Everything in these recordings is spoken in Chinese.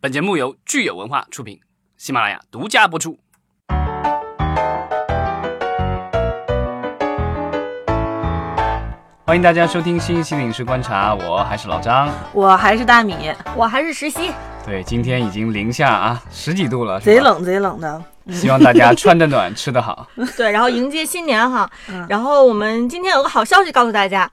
本节目由聚友文化出品，喜马拉雅独家播出。欢迎大家收听新一期的影视观察，我还是老张，我还是大米，我还是石溪。对，今天已经零下啊十几度了，贼冷贼冷的。希望大家穿得暖，吃得好。对，然后迎接新年哈。然后我们今天有个好消息告诉大家。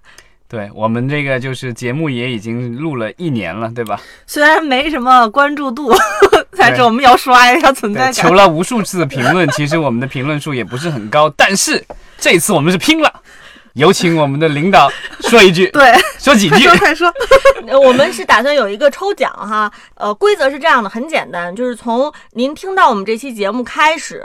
对我们这个就是节目也已经录了一年了，对吧？虽然没什么关注度，但是我们要刷一下存在感。求了无数次的评论，其实我们的评论数也不是很高，但是这次我们是拼了。有请我们的领导说一句，对，说几句，快说。我们是打算有一个抽奖哈，呃，规则是这样的，很简单，就是从您听到我们这期节目开始，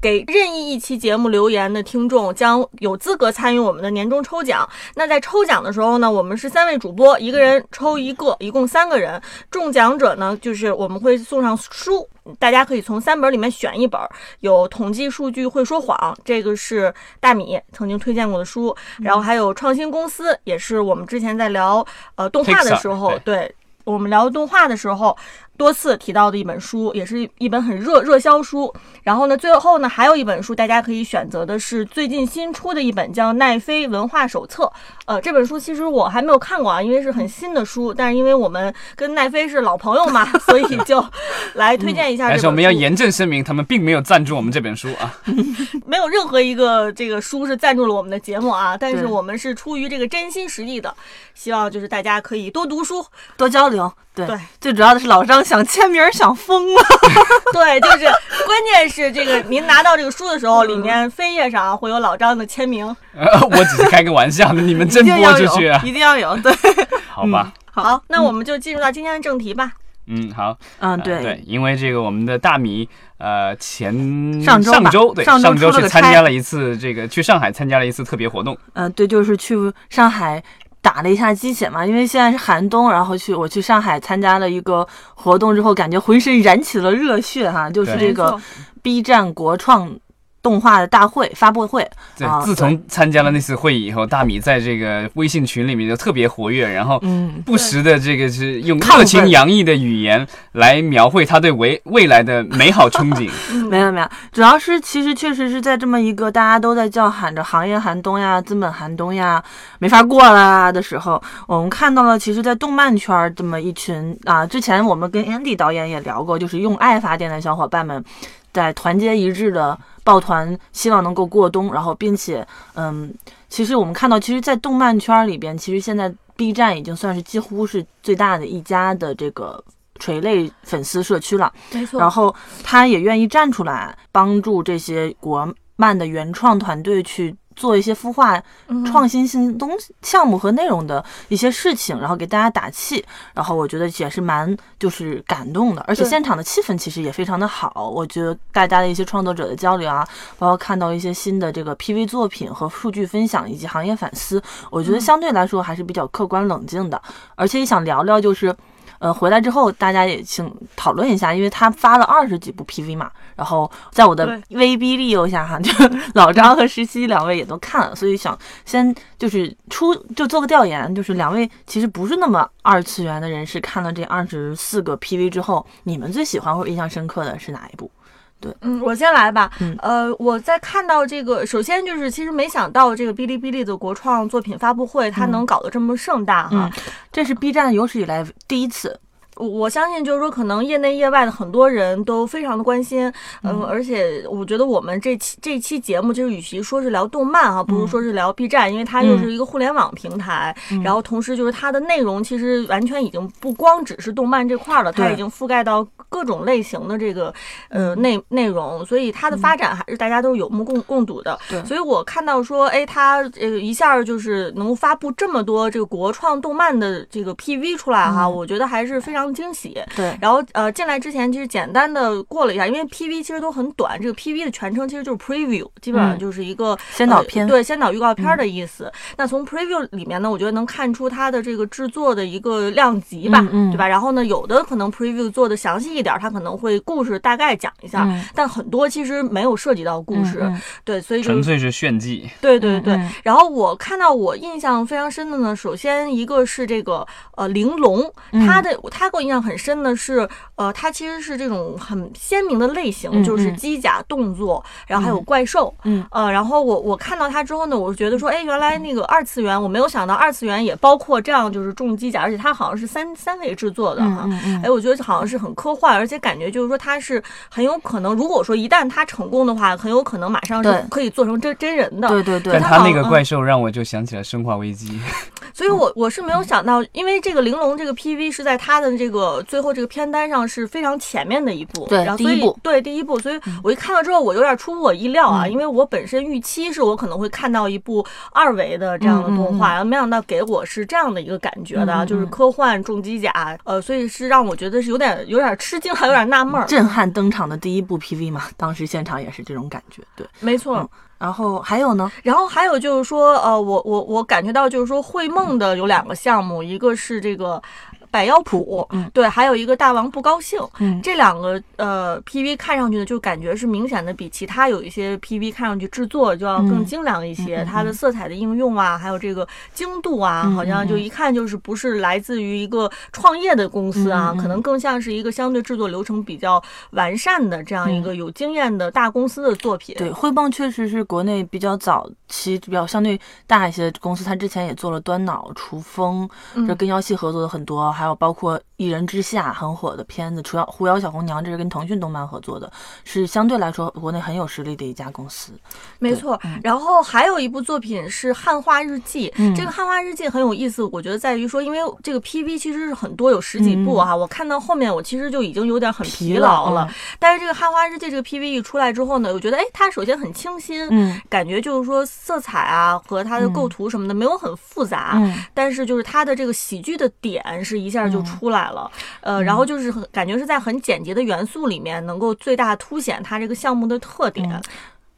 给任意一期节目留言的听众将有资格参与我们的年终抽奖。那在抽奖的时候呢，我们是三位主播，一个人抽一个，一共三个人。中奖者呢，就是我们会送上书。大家可以从三本里面选一本，有统计数据会说谎，这个是大米曾经推荐过的书，然后还有创新公司，也是我们之前在聊呃动画的时候，对我们聊动画的时候。多次提到的一本书，也是一本很热热销书。然后呢，最后呢，还有一本书，大家可以选择的是最近新出的一本，叫《奈飞文化手册》。呃，这本书其实我还没有看过啊，因为是很新的书。但是因为我们跟奈飞是老朋友嘛，所以就来推荐一下。但是我们要严正声明，他们并没有赞助我们这本书啊，没有任何一个这个书是赞助了我们的节目啊。但是我们是出于这个真心实意的，希望就是大家可以多读书，多交流。对，最主要的是老张想签名想疯了。对，就是关键是这个，您拿到这个书的时候，里面扉页上会有老张的签名。我只是开个玩笑的，你们真播出去，一定要有。对，好吧。好，那我们就进入到今天的正题吧。嗯，好。嗯，对对，因为这个我们的大米，呃，前上周上周对上周去参加了一次这个去上海参加了一次特别活动。嗯，对，就是去上海。打了一下鸡血嘛，因为现在是寒冬，然后去我去上海参加了一个活动之后，感觉浑身燃起了热血哈，就是这个 B 站国创。动画的大会发布会，对，自从参加了那次会议以后，大米在这个微信群里面就特别活跃，然后不时的这个是用热情洋溢的语言来描绘他对未 未来的美好憧憬。没有没有，主要是其实确实是在这么一个大家都在叫喊着行业寒冬呀、资本寒冬呀、没法过啦的时候，我们看到了，其实，在动漫圈这么一群啊，之前我们跟 Andy 导演也聊过，就是用爱发电的小伙伴们。在团结一致的抱团，希望能够过冬。然后，并且，嗯，其实我们看到，其实，在动漫圈里边，其实现在 B 站已经算是几乎是最大的一家的这个垂类粉丝社区了。没错。然后，他也愿意站出来帮助这些国漫的原创团队去。做一些孵化创新性东西项目和内容的一些事情，然后给大家打气，然后我觉得也是蛮就是感动的，而且现场的气氛其实也非常的好。我觉得大家的一些创作者的交流啊，包括看到一些新的这个 PV 作品和数据分享以及行业反思，我觉得相对来说还是比较客观冷静的，而且也想聊聊就是。呃，回来之后大家也请讨论一下，因为他发了二十几部 PV 嘛，然后在我的威逼利诱下哈，就 老张和石溪两位也都看了，所以想先就是出就做个调研，就是两位其实不是那么二次元的人士，看了这二十四个 PV 之后，你们最喜欢或者印象深刻的是哪一部？对，嗯，我先来吧。嗯，呃，我在看到这个，首先就是其实没想到这个哔哩哔哩的国创作品发布会，它能搞得这么盛大哈。这是 B 站有史以来第一次。我相信，就是说，可能业内业外的很多人都非常的关心，嗯，而且我觉得我们这期这期节目，就是与其说是聊动漫哈，不如说是聊 B 站，因为它又是一个互联网平台，然后同时就是它的内容其实完全已经不光只是动漫这块了，它已经覆盖到各种类型的这个呃内内容，所以它的发展还是大家都是有目共共睹的。对，所以我看到说，哎，它呃一下就是能发布这么多这个国创动漫的这个 PV 出来哈，我觉得还是非常。惊喜，对，然后呃，进来之前其实简单的过了一下，因为 PV 其实都很短，这个 PV 的全称其实就是 Preview，基本上就是一个先导片，对，先导预告片的意思。那从 Preview 里面呢，我觉得能看出它的这个制作的一个量级吧，对吧？然后呢，有的可能 Preview 做的详细一点它，可能会故事大概讲一下，但很多其实没有涉及到故事，对，所以纯粹是炫技。对对对。然后我看到我印象非常深的呢，首先一个是这个呃玲珑，它的它给我印象很深的是，呃，它其实是这种很鲜明的类型，就是机甲动作，然后还有怪兽，嗯呃，然后我我看到它之后呢，我觉得说，哎，原来那个二次元，我没有想到二次元也包括这样就是重机甲，而且它好像是三三维制作的哈，哎，我觉得好像是很科幻，而且感觉就是说它是很有可能，如果说一旦它成功的话，很有可能马上是可以做成真真人的。对对对。但他那个怪兽让我就想起了《生化危机》，所以我我是没有想到，因为这个玲珑这个 PV 是在他的这个最后这个片单上是非常前面的一部，对，第一部，对第一部，所以我一看到之后，我有点出乎我意料啊，因为我本身预期是我可能会看到一部二维的这样的动画，然后没想到给我是这样的一个感觉的，就是科幻重机甲，呃，所以是让我觉得是有点有点吃惊，还有点纳闷儿。震撼登场的第一部 PV 嘛，当时现场也是这种感觉，对，没错。然后还有呢？然后还有就是说，呃，我我我感觉到就是说，会梦的有两个项目，一个是这个。百妖谱，嗯，对，还有一个大王不高兴，嗯，这两个呃 PV 看上去呢，就感觉是明显的比其他有一些 PV 看上去制作就要更精良一些，它的色彩的应用啊，还有这个精度啊，好像就一看就是不是来自于一个创业的公司啊，可能更像是一个相对制作流程比较完善的这样一个有经验的大公司的作品。对，汇梦确实是国内比较早期比较相对大一些公司，它之前也做了端脑、厨风，就跟妖系合作的很多。还有包括。一人之下很火的片子，除了《狐妖小红娘》，这是跟腾讯动漫合作的，是相对来说国内很有实力的一家公司。没错，然后还有一部作品是《汉化日记》，这个《汉化日记》很有意思，我觉得在于说，因为这个 PV 其实是很多，有十几部哈，我看到后面我其实就已经有点很疲劳了。但是这个《汉化日记》这个 PV 一出来之后呢，我觉得哎，它首先很清新，嗯，感觉就是说色彩啊和它的构图什么的没有很复杂，嗯，但是就是它的这个喜剧的点是一下就出来了，呃，然后就是很感觉是在很简洁的元素里面，能够最大凸显它这个项目的特点。《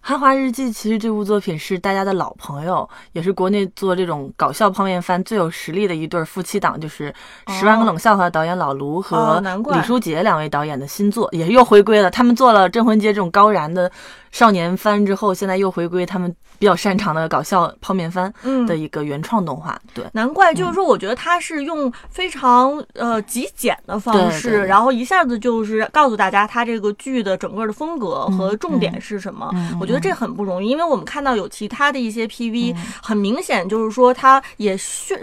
韩华日记》其实这部作品是大家的老朋友，也是国内做这种搞笑泡面番最有实力的一对夫妻档，就是《十万个冷笑话》导演老卢和李书杰两位导演的新作，也是又回归了。他们做了《镇魂街》这种高燃的。少年番之后，现在又回归他们比较擅长的搞笑泡面番的一个原创动画。对，难怪就是说，我觉得他是用非常呃极简的方式，然后一下子就是告诉大家他这个剧的整个的风格和重点是什么。我觉得这很不容易，因为我们看到有其他的一些 PV，很明显就是说他也炫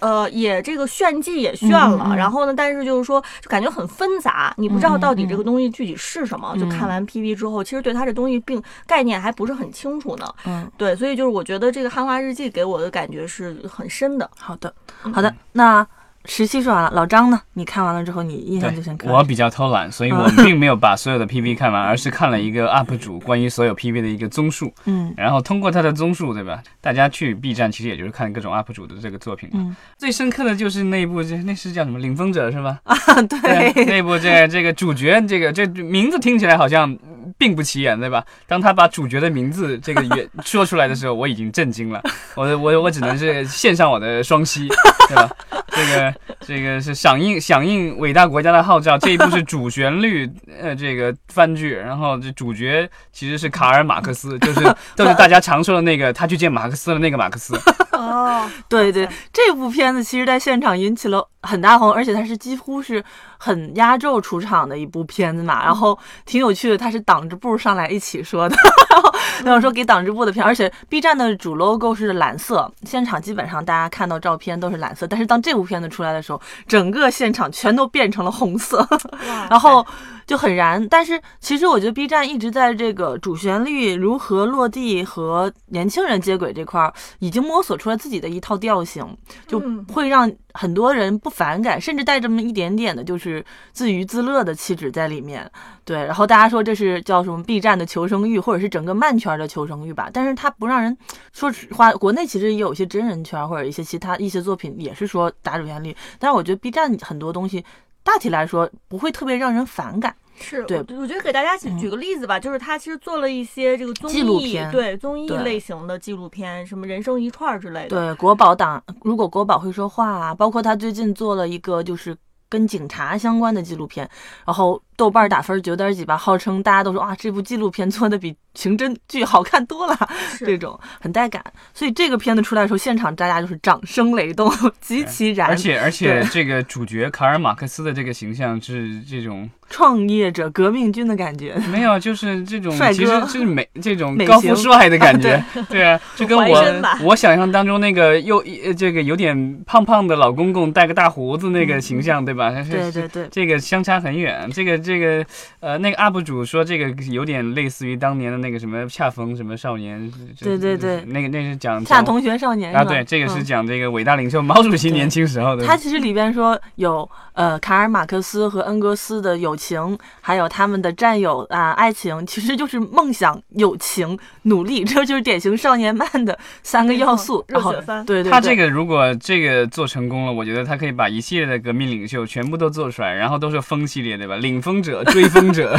呃也这个炫技也炫了，然后呢，但是就是说就感觉很纷杂，你不知道到底这个东西具体是什么。就看完 PV 之后，其实对他这东西。并概念还不是很清楚呢，嗯，对，所以就是我觉得这个《汉化日记》给我的感觉是很深的。好的，好的，那。十七说完了，老张呢？你看完了之后，你印象最深刻？我比较偷懒，所以我 并没有把所有的 PV 看完，而是看了一个 UP 主关于所有 PV 的一个综述。嗯，然后通过他的综述，对吧？大家去 B 站其实也就是看各种 UP 主的这个作品嗯，最深刻的就是那一部，这那是叫什么？领风者是吧？啊，对，那部这这个主角，这个这名字听起来好像并不起眼，对吧？当他把主角的名字这个也 说出来的时候，我已经震惊了。我我我只能是献上我的双膝，对吧？这个这个是响应响应伟大国家的号召，这一部是主旋律呃这个番剧，然后这主角其实是卡尔马克思，就是 就是大家常说的那个他去见马克思的那个马克思。哦，对对，这部片子其实在现场引起了很大轰，而且它是几乎是很压轴出场的一部片子嘛，然后挺有趣的，他是挡着步上来一起说的，然 后 说给党支部的片，而且 B 站的主 logo 是蓝色，现场基本上大家看到照片都是蓝色，但是当这部片子出来的时候，整个现场全都变成了红色，然后就很燃。但是其实我觉得 B 站一直在这个主旋律如何落地和年轻人接轨这块儿，已经摸索出来自己的一套调性，就会让很多人不反感，甚至带这么一点点的就是自娱自乐的气质在里面。对，然后大家说这是叫什么 B 站的求生欲，或者是整个漫圈的求生欲吧。但是它不让人说实话，国内其实也有一些真人圈或者一些其他一些作品也是说打主旋律，但是我觉得 B 站很多东西大体来说不会特别让人反感。是对，我觉得给大家举举个例子吧，就是他其实做了一些这个综艺，对综艺类型的纪录片，什么人生一串之类的。对，国宝党，如果国宝会说话，啊包括他最近做了一个就是跟警察相关的纪录片，然后。豆瓣打分九点几吧，号称大家都说啊，这部纪录片做的比刑侦剧好看多了，这种很带感。所以这个片子出来的时候，现场大家就是掌声雷动，极其燃。而且而且这个主角卡尔马克思的这个形象是这种。创业者、革命军的感觉没有，就是这种，帅其实就是美这种高富帅的感觉，对啊，就跟我我想象当中那个又这个有点胖胖的老公公，带个大胡子那个形象，对吧？对对对，这个相差很远。这个这个呃，那个 UP 主说这个有点类似于当年的那个什么恰逢什么少年，对对对，那个那是讲恰同学少年啊，对，这个是讲这个伟大领袖毛主席年轻时候的。他其实里边说有呃卡尔马克思和恩格斯的友。情，还有他们的战友啊，爱情其实就是梦想、友情、努力，这就是典型少年漫的三个要素。热血番，对对。他这个如果这个做成功了，我觉得他可以把一系列的革命领袖全部都做出来，然后都是风系列，对吧？领风者、追风者，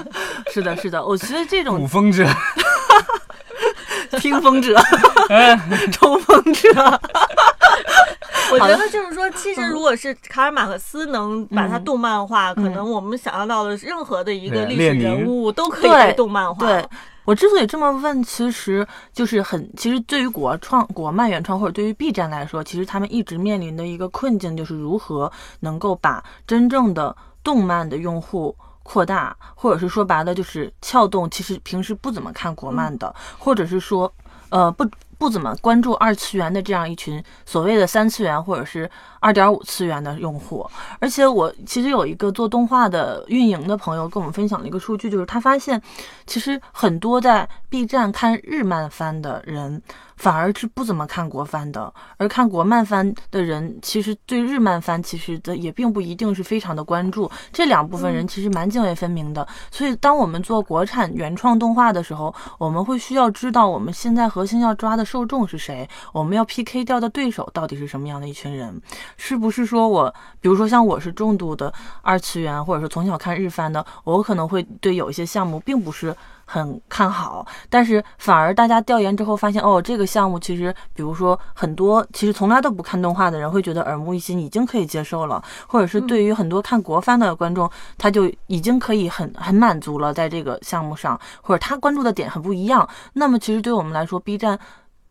是的，是的。我觉得这种捕风者、听风者、冲锋者。我觉得就是说，其实如果是卡尔马克思能把它动漫化，可能我们想象到的任何的一个历史人物都可以被动漫化。对我之所以这么问，其实就是很，其实对于国创、国漫原创或者对于 B 站来说，其实他们一直面临的一个困境就是如何能够把真正的动漫的用户扩大，或者是说白了就是撬动其实平时不怎么看国漫的，或者是说呃不。不怎么关注二次元的这样一群所谓的三次元或者是二点五次元的用户，而且我其实有一个做动画的运营的朋友跟我们分享了一个数据，就是他发现其实很多在 B 站看日漫番的人。反而是不怎么看国番的，而看国漫番的人，其实对日漫番其实的也并不一定是非常的关注。这两部分人其实蛮泾渭分明的。所以，当我们做国产原创动画的时候，我们会需要知道我们现在核心要抓的受众是谁，我们要 PK 掉的对手到底是什么样的一群人，是不是说我，比如说像我是重度的二次元，或者说从小看日番的，我可能会对有一些项目并不是。很看好，但是反而大家调研之后发现，哦，这个项目其实，比如说很多其实从来都不看动画的人会觉得耳目一新，已经可以接受了，或者是对于很多看国番的观众，他就已经可以很很满足了，在这个项目上，或者他关注的点很不一样。那么其实对我们来说，B 站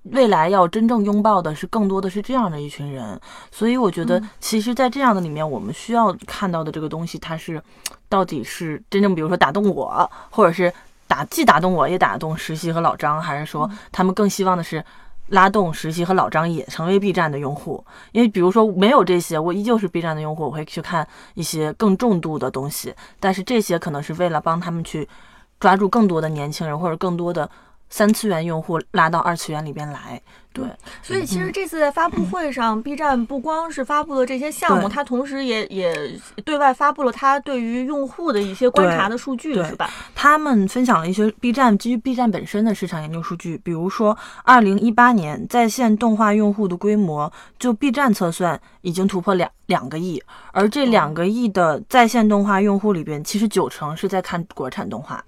未来要真正拥抱的是更多的是这样的一群人。所以我觉得，其实，在这样的里面，我们需要看到的这个东西，它是到底是真正，比如说打动我，或者是。打既打动我也打动实习和老张，还是说他们更希望的是拉动实习和老张也成为 B 站的用户？因为比如说没有这些，我依旧是 B 站的用户，我会去看一些更重度的东西。但是这些可能是为了帮他们去抓住更多的年轻人或者更多的三次元用户拉到二次元里边来。对，所以其实这次在发布会上，B 站不光是发布了这些项目，它同时也也对外发布了它对于用户的一些观察的数据，是吧？他们分享了一些 B 站基于 B 站本身的市场研究数据，比如说，二零一八年在线动画用户的规模，就 B 站测算已经突破两两个亿，而这两个亿的在线动画用户里边，其实九成是在看国产动画，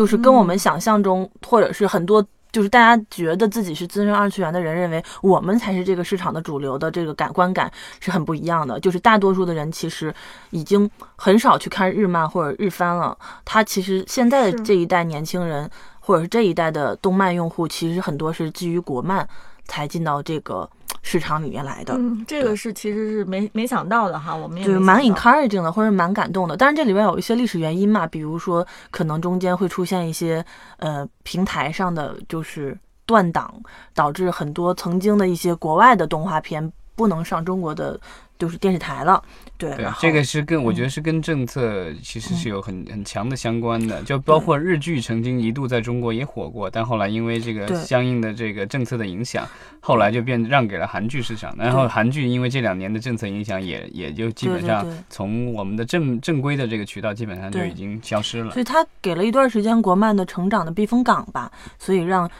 就是跟我们想象中或者是很多。就是大家觉得自己是资深二次元的人，认为我们才是这个市场的主流的这个感观感是很不一样的。就是大多数的人其实已经很少去看日漫或者日番了。他其实现在的这一代年轻人，或者是这一代的动漫用户，其实很多是基于国漫才进到这个。市场里面来的，嗯，这个是其实是没没想到的哈，我们也对蛮 encouraging 的，或者蛮感动的。但是这里边有一些历史原因嘛，比如说可能中间会出现一些呃平台上的就是断档，导致很多曾经的一些国外的动画片不能上中国的。就是电视台了，对，对，这个是跟我觉得是跟政策其实是有很很强的相关的，就包括日剧曾经一度在中国也火过，但后来因为这个相应的这个政策的影响，后来就变让给了韩剧市场，然后韩剧因为这两年的政策影响，也也就基本上从我们的正正规的这个渠道基本上就已经消失了，所以它给了一段时间国漫的成长的避风港吧，所以让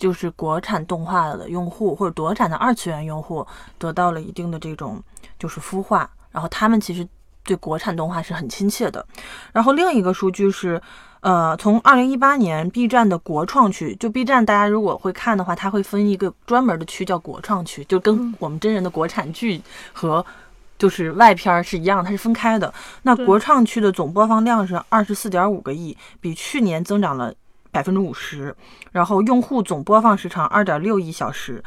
就是国产动画的用户或者国产的二次元用户得到了一定的这种。就是孵化，然后他们其实对国产动画是很亲切的。然后另一个数据是，呃，从二零一八年 B 站的国创区，就 B 站大家如果会看的话，它会分一个专门的区叫国创区，就跟我们真人的国产剧和就是外片儿是一样，它是分开的。那国创区的总播放量是二十四点五个亿，比去年增长了百分之五十。然后用户总播放时长二点六亿小时，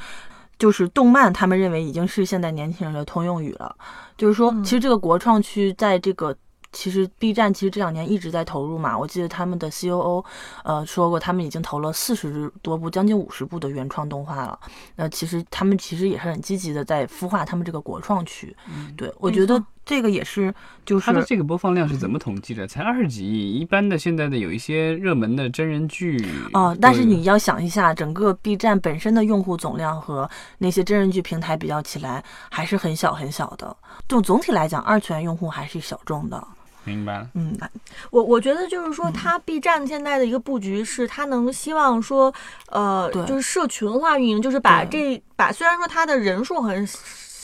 就是动漫，他们认为已经是现在年轻人的通用语了。就是说，其实这个国创区在这个。其实 B 站其实这两年一直在投入嘛，我记得他们的 COO，呃说过他们已经投了四十多部，将近五十部的原创动画了。那其实他们其实也是很积极的在孵化他们这个国创区。对我觉得这个也是，就是它的这个播放量是怎么统计的？才二十几亿，一般的现在的有一些热门的真人剧哦，但是你要想一下，整个 B 站本身的用户总量和那些真人剧平台比较起来，还是很小很小的。就总体来讲，二次元用户还是小众的。明白了，嗯，我我觉得就是说，它 B 站现在的一个布局是，它能希望说，呃，就是社群化运营，就是把这把虽然说它的人数很。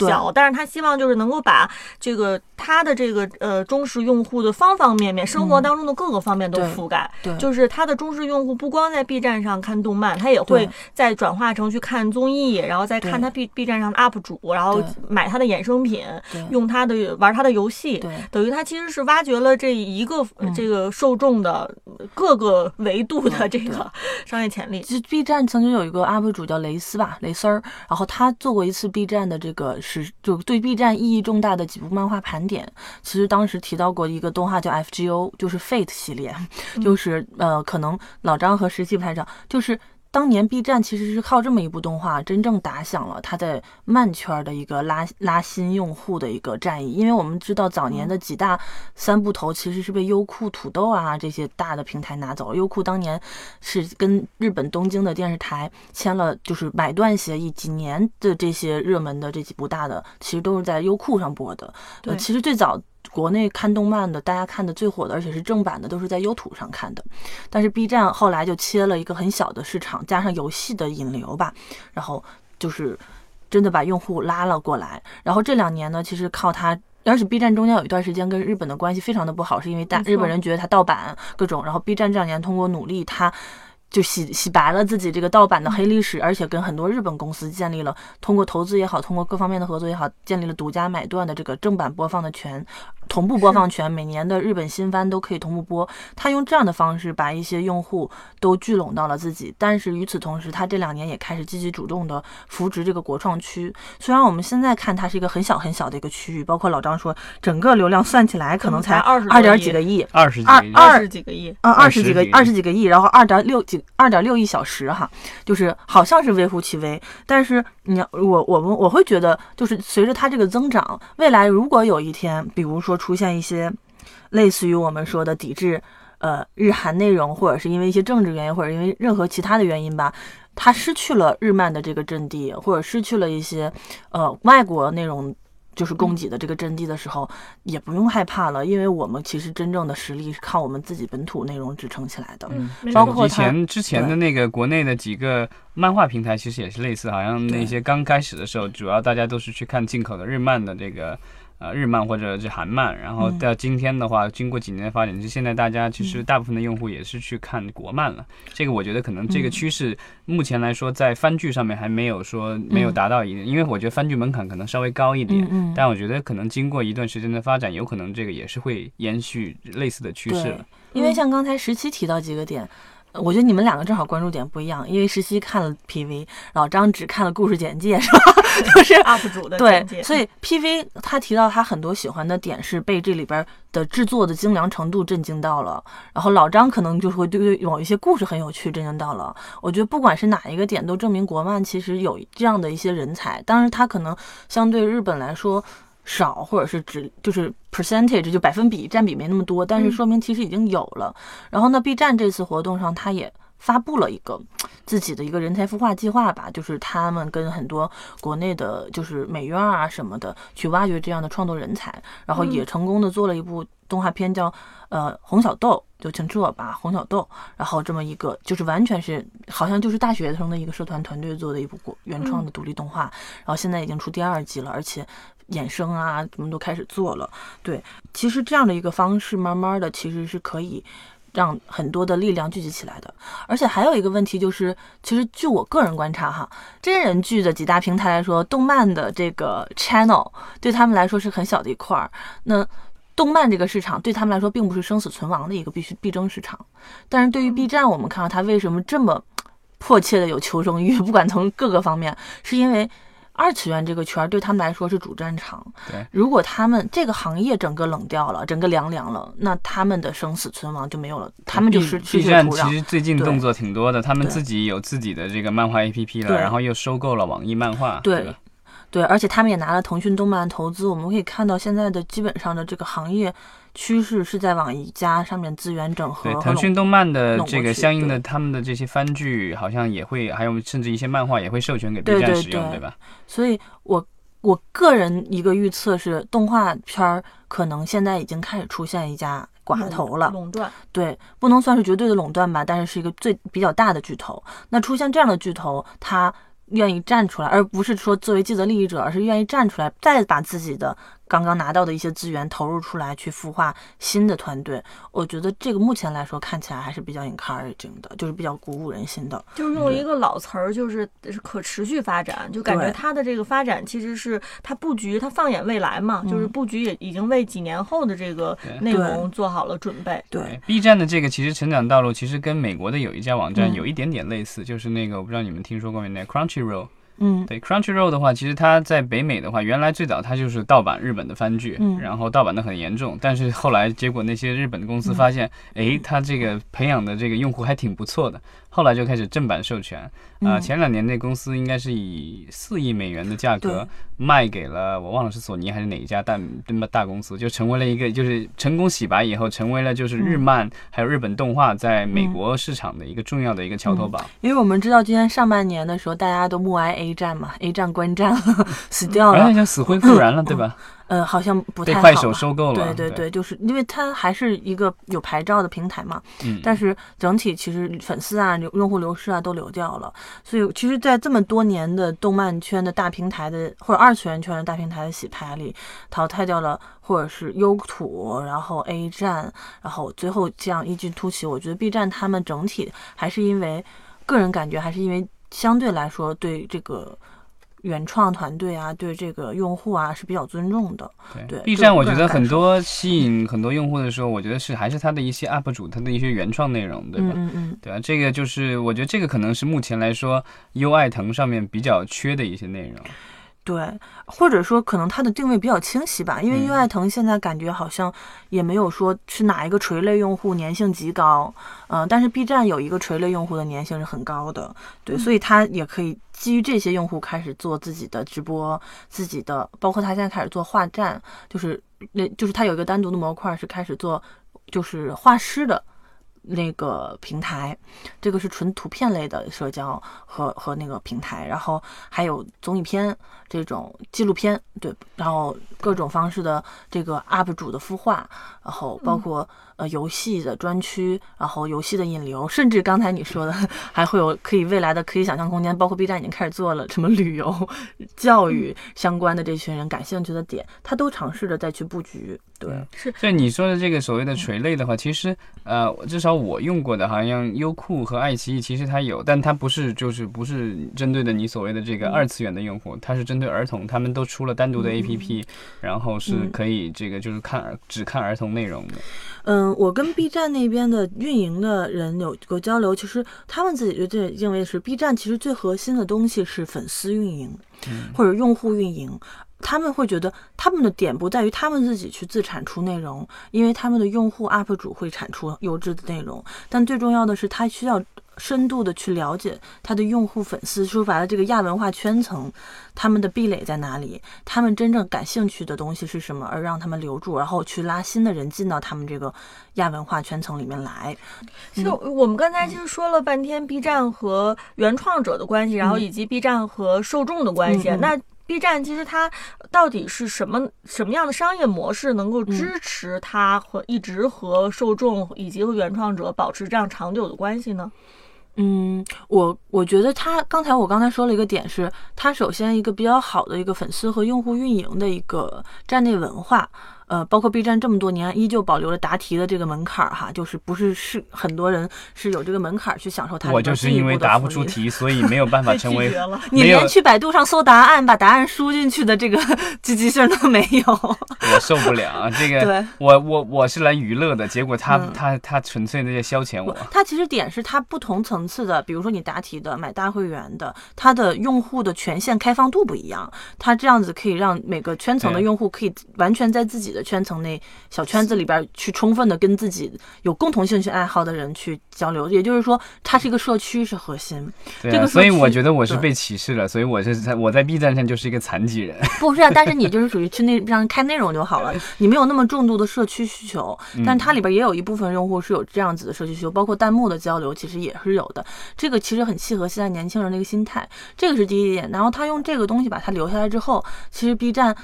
小，但是他希望就是能够把这个他的这个呃忠实用户的方方面面，生活当中的各个方面都覆盖。对，就是他的忠实用户不光在 B 站上看动漫，他也会再转化成去看综艺，然后再看他 B B 站上的 UP 主，然后买他的衍生品，用他的玩他的游戏。等于他其实是挖掘了这一个这个受众的各个维度的这个商业潜力。其实 B 站曾经有一个 UP 主叫蕾丝吧，蕾丝儿，然后他做过一次 B 站的这个。是，就对 B 站意义重大的几部漫画盘点。其实当时提到过一个动画叫 FGO，就是 Fate 系列，就是呃，可能老张和石七不太知道，就是。当年 B 站其实是靠这么一部动画，真正打响了它在漫圈的一个拉拉新用户的一个战役。因为我们知道早年的几大三部头其实是被优酷、土豆啊这些大的平台拿走了。优酷当年是跟日本东京的电视台签了就是买断协议，几年的这些热门的这几部大的，其实都是在优酷上播的。对，其实最早。国内看动漫的，大家看的最火的，而且是正版的，都是在优土上看的。但是 B 站后来就切了一个很小的市场，加上游戏的引流吧，然后就是真的把用户拉了过来。然后这两年呢，其实靠它，而且 B 站中间有一段时间跟日本的关系非常的不好，是因为大日本人觉得它盗版各种。然后 B 站这两年通过努力，它。就洗洗白了自己这个盗版的黑历史，而且跟很多日本公司建立了通过投资也好，通过各方面的合作也好，建立了独家买断的这个正版播放的权。同步播放权，每年的日本新番都可以同步播。他用这样的方式把一些用户都聚拢到了自己，但是与此同时，他这两年也开始积极主动的扶植这个国创区。虽然我们现在看它是一个很小很小的一个区域，包括老张说，整个流量算起来可能才二十二点几个亿，二十二二十几个亿，啊，二十几个二十几个亿，然后二点六几二点六亿小时哈，就是好像是微乎其微，但是你要我我们我会觉得，就是随着它这个增长，未来如果有一天，比如说。出现一些类似于我们说的抵制，呃，日韩内容，或者是因为一些政治原因，或者因为任何其他的原因吧，它失去了日漫的这个阵地，或者失去了一些呃外国内容就是供给的这个阵地的时候，也不用害怕了，因为我们其实真正的实力是靠我们自己本土内容支撑起来的。嗯，包括之前之前的那个国内的几个漫画平台，其实也是类似，好像那些刚开始的时候，主要大家都是去看进口的日漫的这个。呃，日漫或者是韩漫，然后到今天的话，经过几年的发展，就现在大家其实大部分的用户也是去看国漫了。这个我觉得可能这个趋势目前来说，在番剧上面还没有说没有达到一，因为我觉得番剧门槛可能稍微高一点。嗯但我觉得可能经过一段时间的发展，有可能这个也是会延续类似的趋势了。因为像刚才十七提到几个点。我觉得你们两个正好关注点不一样，因为石溪看了 PV，老张只看了故事简介，是吧？就是 UP 主的对，所以 PV 他提到他很多喜欢的点是被这里边的制作的精良程度震惊到了，然后老张可能就会对某一些故事很有趣震惊到了。我觉得不管是哪一个点，都证明国漫其实有这样的一些人才，当然他可能相对日本来说。少，或者是只就是 percentage 就百分比占比没那么多，但是说明其实已经有了。然后呢，B 站这次活动上，它也发布了一个自己的一个人才孵化计划吧，就是他们跟很多国内的，就是美院啊什么的，去挖掘这样的创作人才，然后也成功的做了一部动画片，叫呃红小豆，就请吃我吧红小豆。然后这么一个就是完全是好像就是大学生的一个社团团队做的一部国原创的独立动画，然后现在已经出第二季了，而且。衍生啊，什么都开始做了。对，其实这样的一个方式，慢慢的其实是可以让很多的力量聚集起来的。而且还有一个问题就是，其实据我个人观察哈，真人剧的几大平台来说，动漫的这个 channel 对他们来说是很小的一块儿。那动漫这个市场对他们来说并不是生死存亡的一个必须必争市场。但是对于 B 站，我们看到它为什么这么迫切的有求生欲，不管从各个方面，是因为。二次元这个圈儿对他们来说是主战场。对，如果他们这个行业整个冷掉了，整个凉凉了，那他们的生死存亡就没有了，他们就是去其实最近动作挺多的，他们自己有自己的这个漫画 APP 了，然后又收购了网易漫画。对，对，而且他们也拿了腾讯动漫投资。我们可以看到现在的基本上的这个行业。趋势是在往一家上面资源整合。对，腾讯动漫的这个相应的他们的这些番剧，好像也会，还有甚至一些漫画也会授权给 B 站使用，对吧？所以，我我个人一个预测是，动画片儿可能现在已经开始出现一家寡头了，垄断。对，不能算是绝对的垄断吧，但是是一个最比较大的巨头。那出现这样的巨头，他愿意站出来，而不是说作为既得利益者，而是愿意站出来，再把自己的。刚刚拿到的一些资源投入出来去孵化新的团队，我觉得这个目前来说看起来还是比较 encouraging 的，就是比较鼓舞人心的。就是用一个老词儿，就是是可持续发展，就感觉它的这个发展其实是它布局，它放眼未来嘛，就是布局也已经为几年后的这个内容做好了准备。对，B 站的这个其实成长道路其实跟美国的有一家网站有一点点类似，就是那个我不知道你们听说过没？那 Crunchyroll。嗯，对，Crunchyroll 的话，其实它在北美的话，原来最早它就是盗版日本的番剧，然后盗版的很严重，但是后来结果那些日本的公司发现，哎，它这个培养的这个用户还挺不错的。后来就开始正版授权，啊，前两年那公司应该是以四亿美元的价格卖给了我忘了是索尼还是哪一家大大公司，就成为了一个就是成功洗白以后，成为了就是日漫还有日本动画在美国市场的一个重要的一个桥头堡。因为我们知道今年上半年的时候，大家都默哀 A 站嘛，A 站关站了，死掉了，好像死灰复燃了，对吧？呃，好像不太好。被快手收购了。对对对，就是因为它还是一个有牌照的平台嘛。嗯。但是整体其实粉丝啊、流用户流失啊都流掉了。所以其实，在这么多年的动漫圈的大平台的或者二次元圈的大平台的洗牌里，淘汰掉了或者是优土，然后 A 站，然后最后这样异军突起。我觉得 B 站他们整体还是因为个人感觉，还是因为相对来说对这个。原创团队啊，对这个用户啊是比较尊重的。对，B 站我觉得很多吸引很多用户的时候，我觉得是还是他的一些 UP 主，他的一些原创内容，对吧？嗯嗯。对啊，这个就是我觉得这个可能是目前来说优爱腾上面比较缺的一些内容。对，或者说可能它的定位比较清晰吧，因为优爱腾现在感觉好像也没有说是哪一个垂类用户粘性极高，嗯，但是 B 站有一个垂类用户的粘性是很高的，对，所以它也可以基于这些用户开始做自己的直播，自己的，包括它现在开始做画站，就是那就是它有一个单独的模块是开始做就是画师的。那个平台，这个是纯图片类的社交和和那个平台，然后还有综艺片这种纪录片，对，然后各种方式的这个 UP 主的孵化，然后包括。呃，游戏的专区，然后游戏的引流，甚至刚才你说的，还会有可以未来的可以想象空间，包括 B 站已经开始做了什么旅游、教育相关的这群人感兴趣的点，他都尝试着再去布局。对，是。所以你说的这个所谓的垂类的话，其实呃，至少我用过的，好像优酷和爱奇艺其实它有，但它不是就是不是针对的你所谓的这个二次元的用户，它是针对儿童，他们都出了单独的 APP，然后是可以这个就是看儿只看儿童内容的。嗯，我跟 B 站那边的运营的人有过交流，其实他们自己就认为是 B 站其实最核心的东西是粉丝运营，或者用户运营。他们会觉得他们的点不在于他们自己去自产出内容，因为他们的用户 UP 主会产出优质的内容，但最重要的是他需要。深度的去了解他的用户粉丝，说白了，这个亚文化圈层，他们的壁垒在哪里？他们真正感兴趣的东西是什么？而让他们留住，然后去拉新的人进到他们这个亚文化圈层里面来。就我们刚才其实说了半天 B 站和原创者的关系，然后以及 B 站和受众的关系。那 B 站其实它到底是什么什么样的商业模式能够支持它和一直和受众以及和原创者保持这样长久的关系呢？嗯，嗯我我觉得他刚才我刚才说了一个点，是他首先一个比较好的一个粉丝和用户运营的一个站内文化，呃，包括 B 站这么多年依旧保留了答题的这个门槛儿哈，就是不是是很多人是有这个门槛儿去享受它。我就是因为答不出题，所以没有办法成为。你连去百度上搜答案，把答案输进去的这个积极性都没有。我受不了这个。我我我是来娱乐的，结果他他他纯粹那些消遣我。他其实点是他不同层次的，比如说你答题的、买大会员的，他的用户的权限开放度不一样，他这样子可以让每个圈层的用户可以完全在自己的。圈层内小圈子里边去充分的跟自己有共同兴趣爱好的人去交流，也就是说，它是一个社区是核心。对，所以我觉得我是被歧视了，所以我是在我在 B 站上就是一个残疾人。不是啊，但是你就是属于去那让开内容就好了，你没有那么重度的社区需求。但它里边也有一部分用户是有这样子的社区需求，包括弹幕的交流其实也是有的。这个其实很契合现在年轻人的一个心态，这个是第一点。然后他用这个东西把它留下来之后，其实 B 站。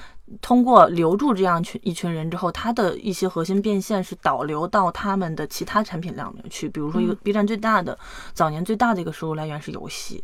通过留住这样群一群人之后，他的一些核心变现是导流到他们的其他产品量里面去。比如说，一个 B 站最大的早年最大的一个收入来源是游戏，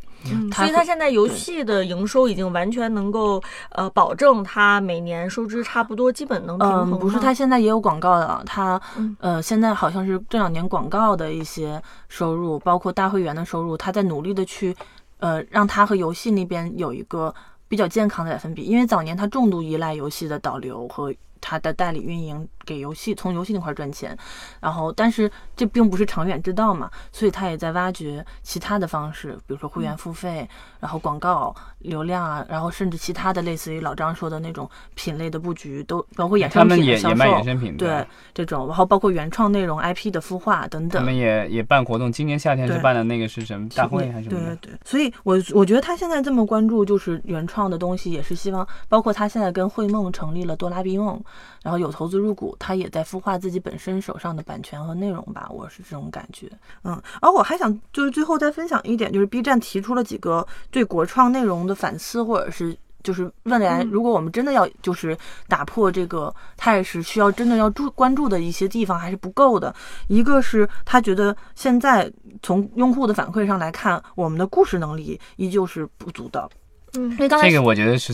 所以它现在游戏的营收已经完全能够呃保证它每年收支差不多，基本能平衡。不是，它现在也有广告的，它呃现在好像是这两年广告的一些收入，包括大会员的收入，它在努力的去呃让它和游戏那边有一个。比较健康的百分比，因为早年他重度依赖游戏的导流和。他的代理运营给游戏从游戏那块赚钱，然后但是这并不是长远之道嘛，所以他也在挖掘其他的方式，比如说会员付费，然后广告流量啊，然后甚至其他的类似于老张说的那种品类的布局，都包括衍生品的销售，对这种，然后包括原创内容 IP 的孵化等等。他们也也办活动，今年夏天是办的那个是什么大会还是什么？对对对，所以我我觉得他现在这么关注就是原创的东西，也是希望包括他现在跟绘梦成立了多拉比梦。然后有投资入股，他也在孵化自己本身手上的版权和内容吧，我是这种感觉。嗯，而我还想就是最后再分享一点，就是 B 站提出了几个对国创内容的反思，或者是就是未来如果我们真的要就是打破这个态势，需要真的要注关注的一些地方还是不够的。一个是他觉得现在从用户的反馈上来看，我们的故事能力依旧是不足的。嗯，这个我觉得是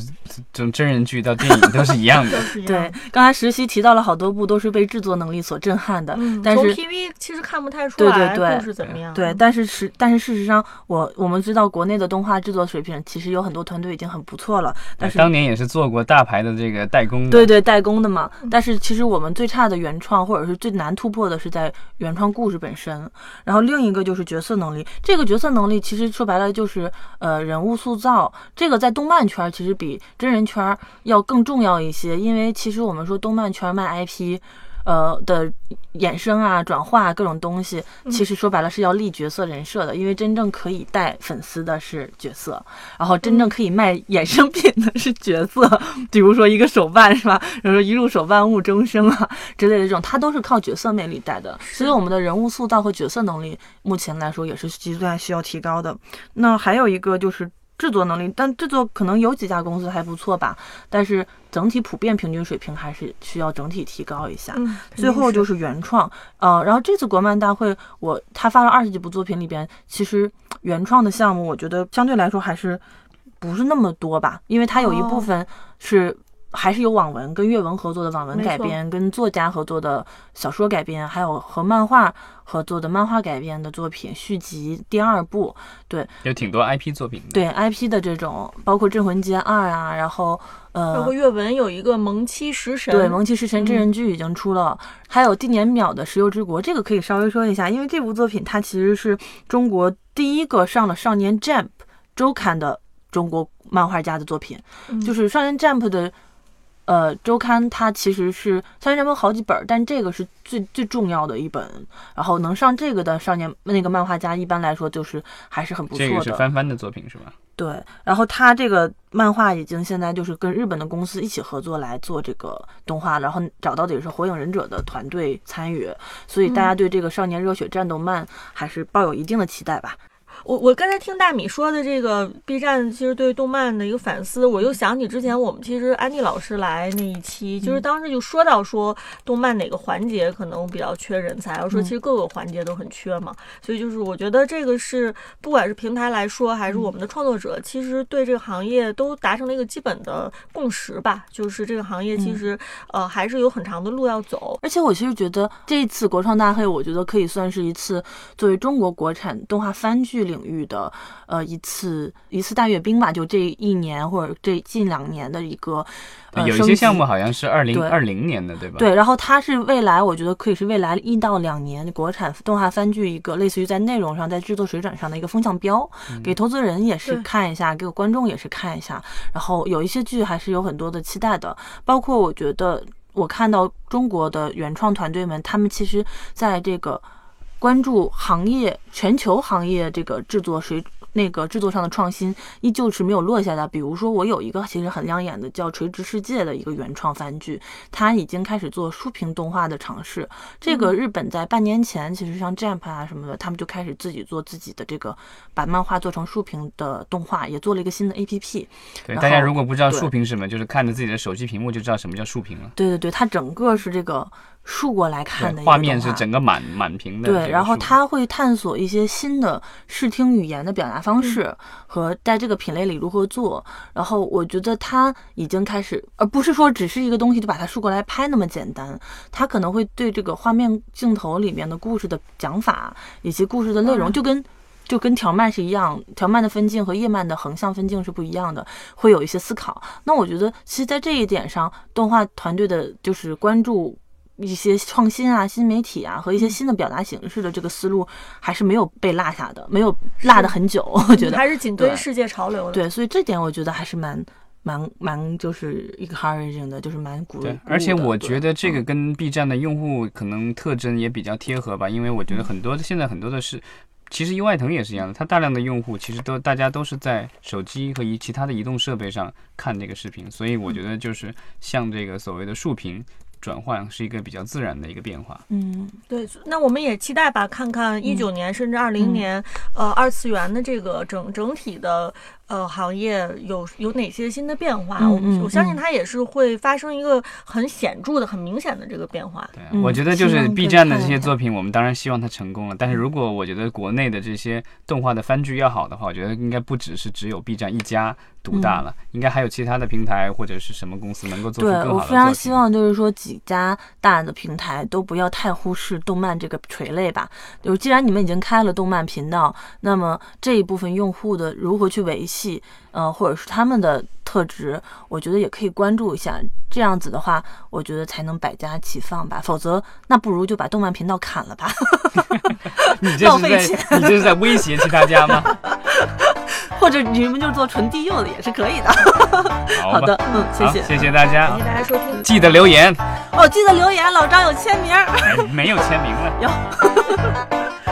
从真人剧到电影都是一样的。对，刚才实习提到了好多部都是被制作能力所震撼的，但是 TV 其实看不太出来故事怎么样。对，但是实但是事实上，我我们知道国内的动画制作水平其实有很多团队已经很不错了。但是当年也是做过大牌的这个代工。对对，代工的嘛。但是其实我们最差的原创或者是最难突破的是在原创故事本身。然后另一个就是角色能力，这个角色能力其实说白了就是呃人物塑造这。这个在动漫圈其实比真人圈要更重要一些，因为其实我们说动漫圈卖 IP，呃的衍生啊、转化各种东西，其实说白了是要立角色人设的，因为真正可以带粉丝的是角色，然后真正可以卖衍生品的是角色，比如说一个手办是吧？比如说一入手办物终生啊之类的这种，它都是靠角色魅力带的，所以我们的人物塑造和角色能力目前来说也是阶段需要提高的。那还有一个就是。制作能力，但制作可能有几家公司还不错吧，但是整体普遍平均水平还是需要整体提高一下。最后就是原创，呃，然后这次国漫大会，我他发了二十几部作品里边，其实原创的项目，我觉得相对来说还是不是那么多吧，因为它有一部分是。还是有网文跟阅文合作的网文改编，跟作家合作的小说改编，还有和漫画合作的漫画改编的作品续集第二部，对，有挺多 IP 作品。对 IP 的这种，包括《镇魂街二》啊，然后呃，包括阅文有一个《萌妻食神》，对，《萌妻食神》真人剧已经出了，还有地年秒的《石油之国》，这个可以稍微说一下，因为这部作品它其实是中国第一个上了《少年 Jump》周刊的中国漫画家的作品，就是《少年 Jump》的。呃，周刊它其实是少年 Jump 好几本，但这个是最最重要的一本。然后能上这个的少年那个漫画家，一般来说就是还是很不错的。这个是翻番的作品是吧？对。然后他这个漫画已经现在就是跟日本的公司一起合作来做这个动画，然后找到的也是火影忍者的团队参与，所以大家对这个少年热血战斗漫还是抱有一定的期待吧。我我刚才听大米说的这个 B 站其实对动漫的一个反思，我又想起之前我们其实安迪老师来那一期，就是当时就说到说动漫哪个环节可能比较缺人才，我说其实各个环节都很缺嘛，所以就是我觉得这个是不管是平台来说，还是我们的创作者，其实对这个行业都达成了一个基本的共识吧，就是这个行业其实呃还是有很长的路要走。而且我其实觉得这一次国创大会，我觉得可以算是一次作为中国国产动画番剧领域的呃一次一次大阅兵吧，就这一年或者这近两年的一个。有一些项目好像是二零二零年的，对吧？对，然后它是未来，我觉得可以是未来一到两年国产动画番剧一个类似于在内容上、在制作水准上的一个风向标，给投资人也是看一下，给观众也是看一下。然后有一些剧还是有很多的期待的，包括我觉得我看到中国的原创团队们，他们其实在这个关注行业、全球行业这个制作水。那个制作上的创新依旧是没有落下的。比如说，我有一个其实很亮眼的叫《垂直世界》的一个原创番剧，它已经开始做竖屏动画的尝试。这个日本在半年前，其实像 Jump 啊什么的，他们就开始自己做自己的这个，把漫画做成竖屏的动画，也做了一个新的 APP。对，大家如果不知道竖屏是什么，就是看着自己的手机屏幕就知道什么叫竖屏了。对对对，它整个是这个。竖过来看的画面是整个满满屏的。对，然后他会探索一些新的视听语言的表达方式和在这个品类里如何做。然后我觉得他已经开始，而不是说只是一个东西就把它竖过来拍那么简单。他可能会对这个画面镜头里面的故事的讲法以及故事的内容，就跟就跟条漫是一样，条漫的分镜和页漫的横向分镜是不一样的，会有一些思考。那我觉得，其实，在这一点上，动画团队的就是关注。一些创新啊、新媒体啊和一些新的表达形式的这个思路，还是没有被落下的，没有落的很久。我觉得还是紧跟世界潮流的。对，所以这点我觉得还是蛮蛮蛮，就是一个 encouraging 的，就是蛮鼓励。对，而且我觉得这个跟 B 站的用户可能特征也比较贴合吧，因为我觉得很多现在很多的是，其实优爱腾也是一样的，它大量的用户其实都大家都是在手机和移其他的移动设备上看这个视频，所以我觉得就是像这个所谓的竖屏。转换是一个比较自然的一个变化。嗯，对，那我们也期待吧，看看一九年甚至二零年，呃，二次元的这个整整体的。呃，行业有有哪些新的变化？我我相信它也是会发生一个很显著的、很明显的这个变化。对，我觉得就是 B 站的这些作品，我们当然希望它成功了。但是如果我觉得国内的这些动画的番剧要好的话，我觉得应该不只是只有 B 站一家独大了，应该还有其他的平台或者是什么公司能够做出更好的对我非常希望就是说几家大的平台都不要太忽视动漫这个垂类吧。就是既然你们已经开了动漫频道，那么这一部分用户的如何去维系？戏，呃，或者是他们的特质，我觉得也可以关注一下。这样子的话，我觉得才能百家齐放吧。否则，那不如就把动漫频道砍了吧。你这是在你这是在威胁其他家吗？或者你们就做纯低幼的也是可以的。好的，嗯，谢谢，谢谢大家，谢谢大家收听，记得留言哦，记得留言，老张有签名，没有签名了，有。